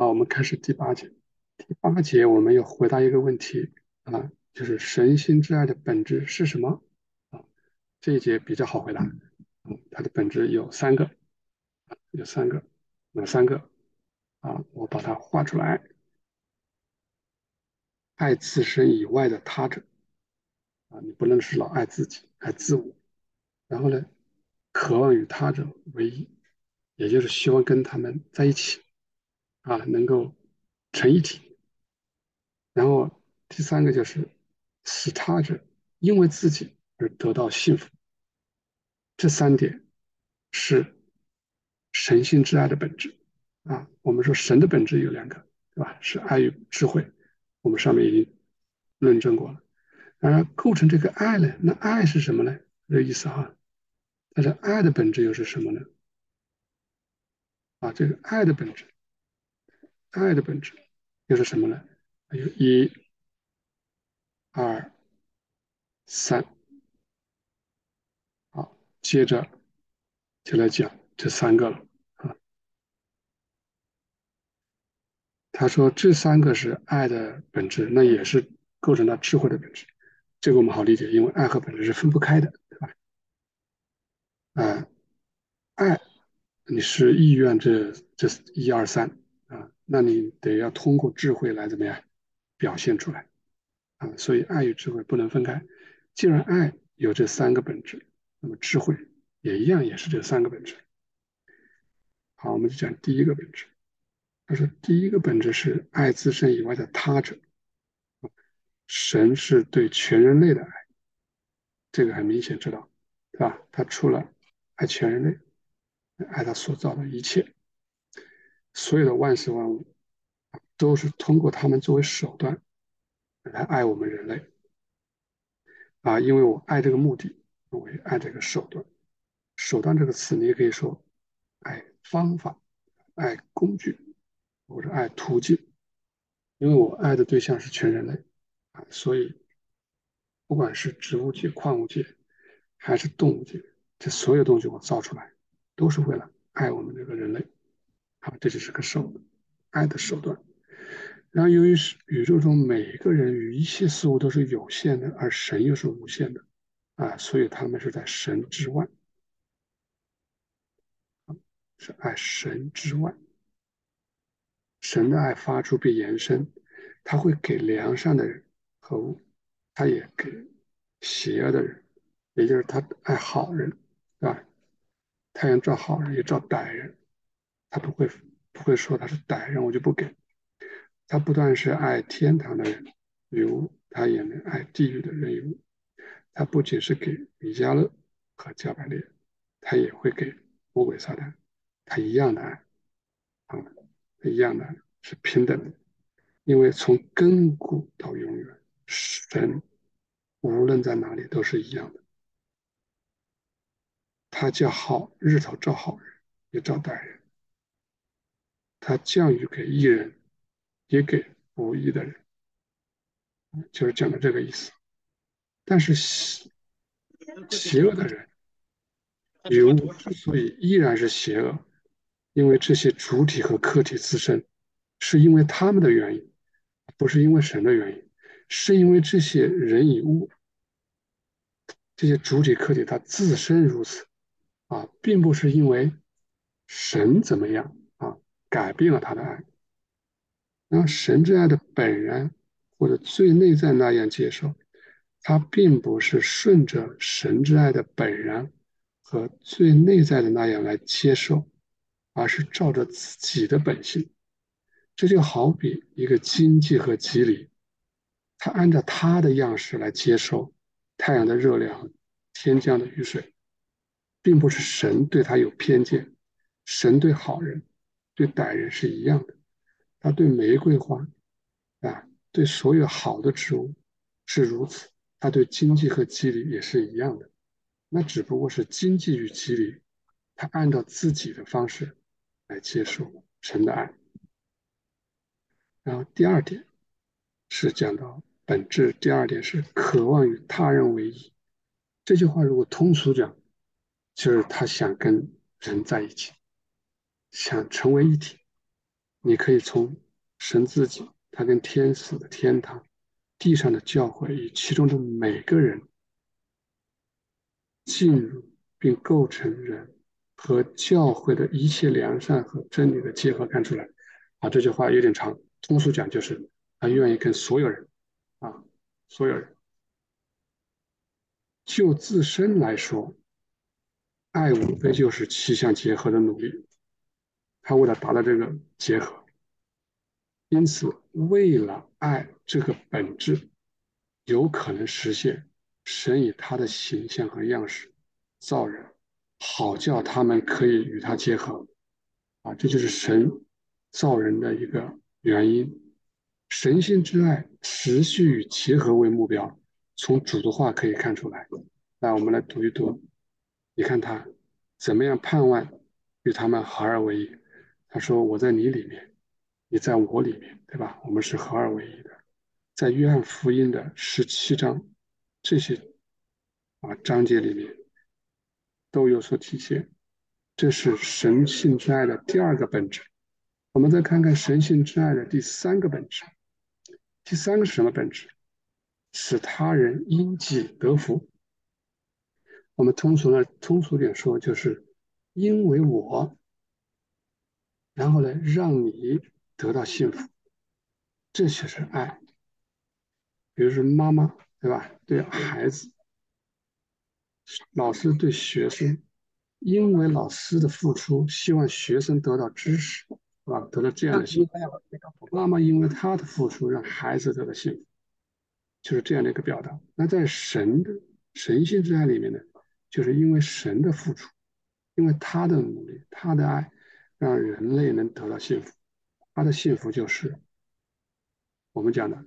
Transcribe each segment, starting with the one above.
好，我们开始第八节。第八节我们要回答一个问题啊，就是神心之爱的本质是什么？啊，这一节比较好回答。嗯，它的本质有三个，有三个，哪三个？啊，我把它画出来。爱自身以外的他者，啊，你不能是老爱自己，爱自我。然后呢，渴望与他者为一，也就是希望跟他们在一起，啊，能够成一体。然后第三个就是使他者因为自己而得到幸福。这三点是神性之爱的本质。啊，我们说神的本质有两个，对吧？是爱与智慧。我们上面已经论证过了。当然，构成这个爱呢？那爱是什么呢？这意思哈。但是爱的本质又是什么呢？啊，这个爱的本质，爱的本质又是什么呢？有一、二、三。好，接着就来讲这三个了啊。他说这三个是爱的本质，那也是构成了智慧的本质。这个我们好理解，因为爱和本质是分不开的，对吧？啊，爱，你是意愿这这一二三，那你得要通过智慧来怎么样表现出来啊？所以爱与智慧不能分开。既然爱有这三个本质，那么智慧也一样，也是这三个本质。好，我们就讲第一个本质。他说，第一个本质是爱自身以外的他者。神是对全人类的爱，这个很明显知道，对吧？他除了爱全人类，爱他所造的一切，所有的万事万物，都是通过他们作为手段来爱我们人类。啊，因为我爱这个目的，我也爱这个手段。手段这个词，你也可以说爱方法、爱工具或者爱途径。因为我爱的对象是全人类啊，所以不管是植物界、矿物界还是动物界。这所有东西我造出来，都是为了爱我们这个人类，好，这就是个手爱的手段。然后，由于是宇宙中每一个人与一切事物都是有限的，而神又是无限的，啊，所以他们是在神之外，是爱神之外。神的爱发出并延伸，他会给良善的人和物，他也给邪恶的人，也就是他爱好人。啊，太阳照好人也照歹人，他不会不会说他是歹人，我就不给。他不但是爱天堂的人与物，他也能爱地狱的人。他不仅是给米迦勒和加百列，他也会给魔鬼撒旦，他一样的爱，啊，一样的是平等的，因为从亘古到永远，神无论在哪里都是一样的。他叫好日头照好人，也照歹人；他降雨给义人，也给不义的人，就是讲的这个意思。但是邪邪恶的人，有之所以依然是邪恶，因为这些主体和客体自身，是因为他们的原因，不是因为神的原因，是因为这些人与物，这些主体客体它自身如此。啊，并不是因为神怎么样啊改变了他的爱，让神之爱的本然或者最内在那样接受，他并不是顺着神之爱的本然和最内在的那样来接受，而是照着自己的本性。这就好比一个经济和机理，他按照他的样式来接受太阳的热量、天降的雨水。并不是神对他有偏见，神对好人、对歹人是一样的。他对玫瑰花啊，对所有好的植物是如此。他对经济和机理也是一样的。那只不过是经济与机理，他按照自己的方式来接受神的爱。然后第二点是讲到本质，第二点是渴望与他人为一。这句话如果通俗讲，就是他想跟人在一起，想成为一体，你可以从神自己，他跟天使的天堂、地上的教会与其中的每个人进入并构成人和教会的一切良善和真理的结合看出来。啊，这句话有点长，通俗讲就是他愿意跟所有人，啊，所有人就自身来说，爱无非就是气象结合的努力。他为了达到这个结合，因此为了爱这个本质有可能实现，神以他的形象和样式造人，好叫他们可以与他结合。啊，这就是神造人的一个原因。神性之爱持续与结合为目标，从主的话可以看出来。来，我们来读一读，你看他怎么样盼望与他们合而为一。他说：“我在你里面，你在我里面，对吧？我们是合二为一的。”在约翰福音的十七章这些啊章节里面都有所体现。这是神性之爱的第二个本质。我们再看看神性之爱的第三个本质。第三个是什么本质？使他人因己得福。我们通俗的通俗点说，就是因为我。然后呢，让你得到幸福，这就是爱。比如说妈妈，对吧？对孩子，老师对学生，因为老师的付出，希望学生得到知识，是吧？得到这样的幸福。妈妈因为他的付出，让孩子得到幸福，就是这样的一个表达。那在神的神性之爱里面呢，就是因为神的付出，因为他的努力，他的爱。让人类能得到幸福，他的幸福就是我们讲的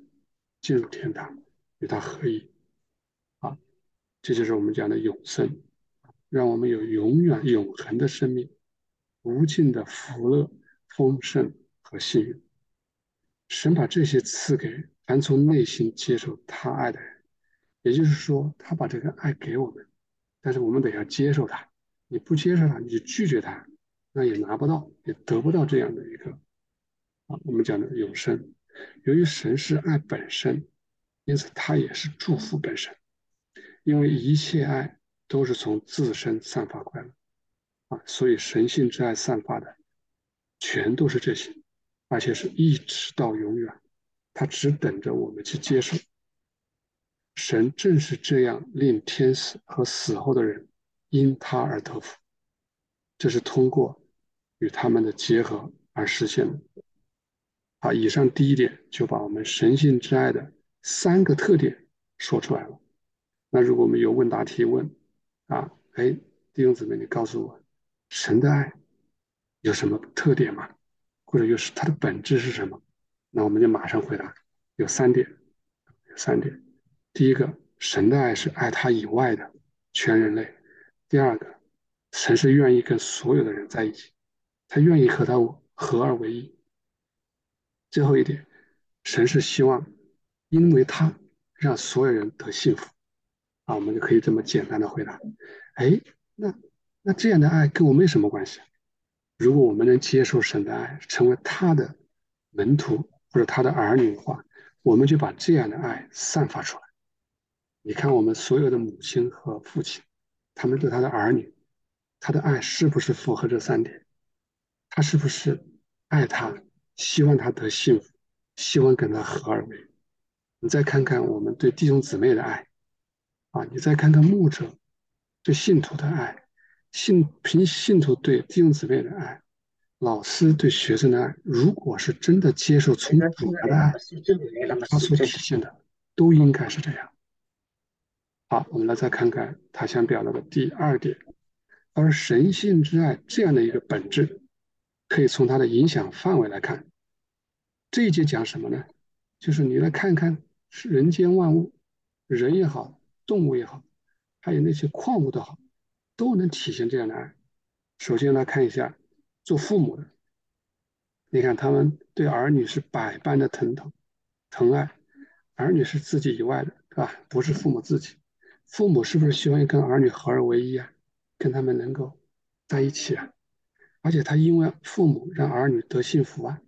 进入天堂，与他合一，啊，这就是我们讲的永生，让我们有永远永恒的生命，无尽的福乐、丰盛和幸运。神把这些赐给凡从内心接受他爱的人，也就是说，他把这个爱给我们，但是我们得要接受他，你不接受他，你就拒绝他。那也拿不到，也得不到这样的一个啊，我们讲的永生。由于神是爱本身，因此它也是祝福本身。因为一切爱都是从自身散发快乐啊，所以神性之爱散发的全都是这些，而且是一直到永远，他只等着我们去接受。神正是这样令天使和死后的人因他而得福，这是通过。与他们的结合而实现的。好，以上第一点就把我们神性之爱的三个特点说出来了。那如果我们有问答提问啊，哎，弟兄姊妹，你告诉我，神的爱有什么特点吗？或者又是它的本质是什么？那我们就马上回答，有三点，有三点。第一个，神的爱是爱他以外的全人类；第二个，神是愿意跟所有的人在一起。他愿意和他合二为一。最后一点，神是希望，因为他让所有人得幸福，啊，我们就可以这么简单的回答。哎，那那这样的爱跟我们有什么关系？如果我们能接受神的爱，成为他的门徒或者他的儿女的话，我们就把这样的爱散发出来。你看，我们所有的母亲和父亲，他们对他的儿女，他的爱是不是符合这三点？他是不是爱他，希望他得幸福，希望跟他合二为一？你再看看我们对弟兄姊妹的爱，啊，你再看看牧者对信徒的爱，信凭信徒对弟兄姊妹的爱，老师对学生的爱，如果是真的接受从主来的爱，他所体现的都应该是这样。好，我们来再看看他想表达的第二点，而神性之爱这样的一个本质。可以从它的影响范围来看，这一节讲什么呢？就是你来看看是人间万物，人也好，动物也好，还有那些矿物都好，都能体现这样的爱。首先来看一下做父母的，你看他们对儿女是百般的疼疼疼爱，儿女是自己以外的，对吧？不是父母自己，父母是不是希望跟儿女合二为一啊？跟他们能够在一起啊？而且他因为父母让儿女得幸福啊，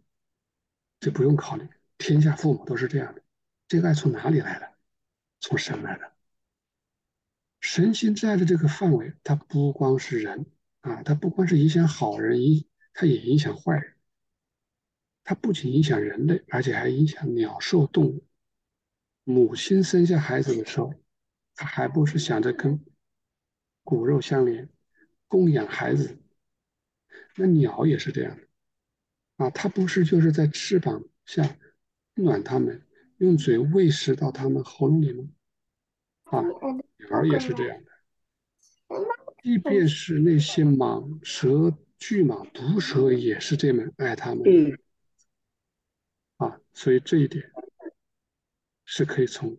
这不用考虑，天下父母都是这样的。这个爱从哪里来的？从神来的。神性之爱的这个范围，它不光是人啊，它不光是影响好人，影它也影响坏人。它不仅影响人类，而且还影响鸟兽动物。母亲生下孩子的时候，她还不是想着跟骨肉相连，供养孩子。那鸟也是这样的啊，它不是就是在翅膀下暖它们，用嘴喂食到它们喉咙里吗？啊，鸟也是这样的。即便是那些蟒蛇、巨蟒、毒蛇，也是这么爱它们。啊，所以这一点是可以从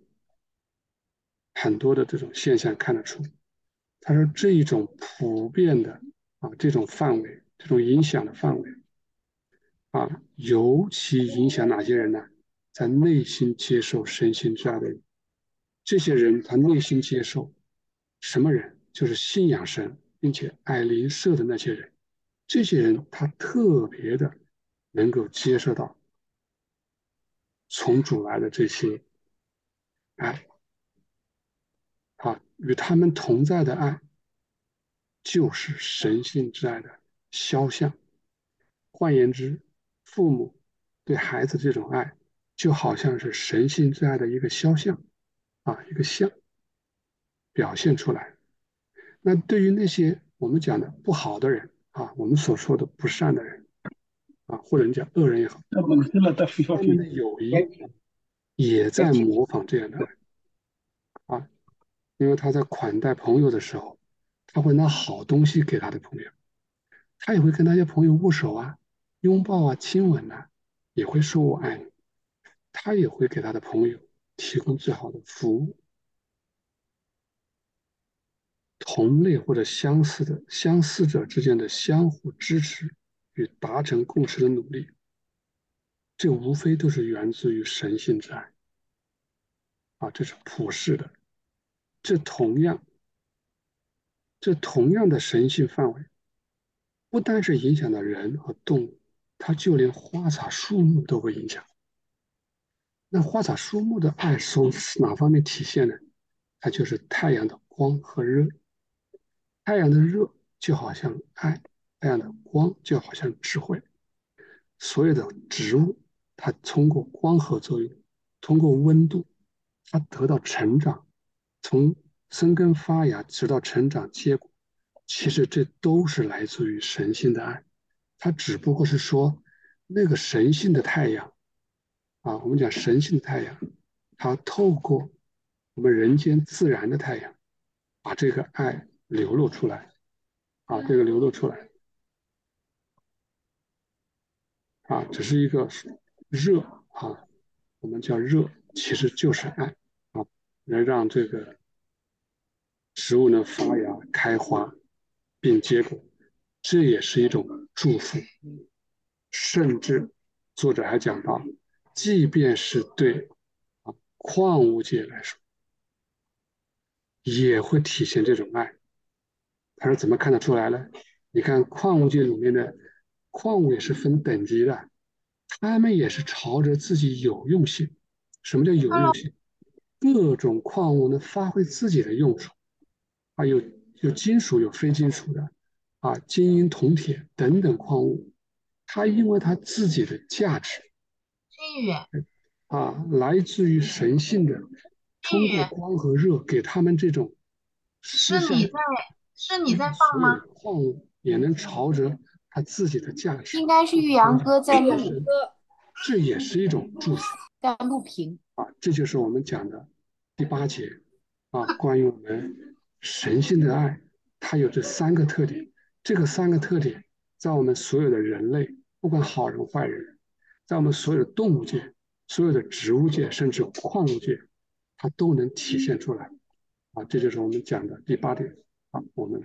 很多的这种现象看得出。他说这一种普遍的啊这种范围，这种影响的范围啊，尤其影响哪些人呢？在内心接受身心之爱的人，这些人他内心接受什么人？就是信仰神并且爱邻舍的那些人。这些人他特别的能够接受到。从主来的这些爱，啊，与他们同在的爱，就是神性之爱的肖像。换言之，父母对孩子这种爱，就好像是神性之爱的一个肖像，啊，一个像表现出来。那对于那些我们讲的不好的人，啊，我们所说的不善的人。啊，或者你讲恶人也好，他们的友谊也在模仿这样的啊，因为他在款待朋友的时候，他会拿好东西给他的朋友，他也会跟那些朋友握手啊、拥抱啊、亲吻啊，也会说我爱你，他也会给他的朋友提供最好的服务，同类或者相似的相似者之间的相互支持。与达成共识的努力，这无非都是源自于神性之爱啊！这是普世的，这同样，这同样的神性范围，不单是影响到人和动物，它就连花草树木都会影响。那花草树木的爱从哪方面体现呢？它就是太阳的光和热，太阳的热就好像爱。太阳的光就好像智慧，所有的植物，它通过光合作用，通过温度，它得到成长，从生根发芽直到成长结果，其实这都是来自于神性的爱。它只不过是说，那个神性的太阳，啊，我们讲神性的太阳，它透过我们人间自然的太阳，把这个爱流露出来，啊，这个流露出来。啊，只是一个热啊，我们叫热，其实就是爱啊，来让这个植物呢发芽、开花并结果，这也是一种祝福。甚至作者还讲到，即便是对啊矿物界来说，也会体现这种爱。他说怎么看得出来呢？你看矿物界里面的。矿物也是分等级的，他们也是朝着自己有用性。什么叫有用性？各种矿物能发挥自己的用处，啊，有有金属，有非金属的，啊，金银铜铁等等矿物，它因为它自己的价值，啊，来自于神性的，通过光和热给他们这种，是你在是你在放吗？矿物也能朝着。它自己的价值应该是玉阳哥在录歌，这也是一种祝福。在录屏啊，这就是我们讲的第八节啊，关于我们神性的爱，它有这三个特点。这个三个特点在我们所有的人类，不管好人坏人，在我们所有的动物界、所有的植物界，甚至矿物界，它都能体现出来啊。这就是我们讲的第八点啊，我们。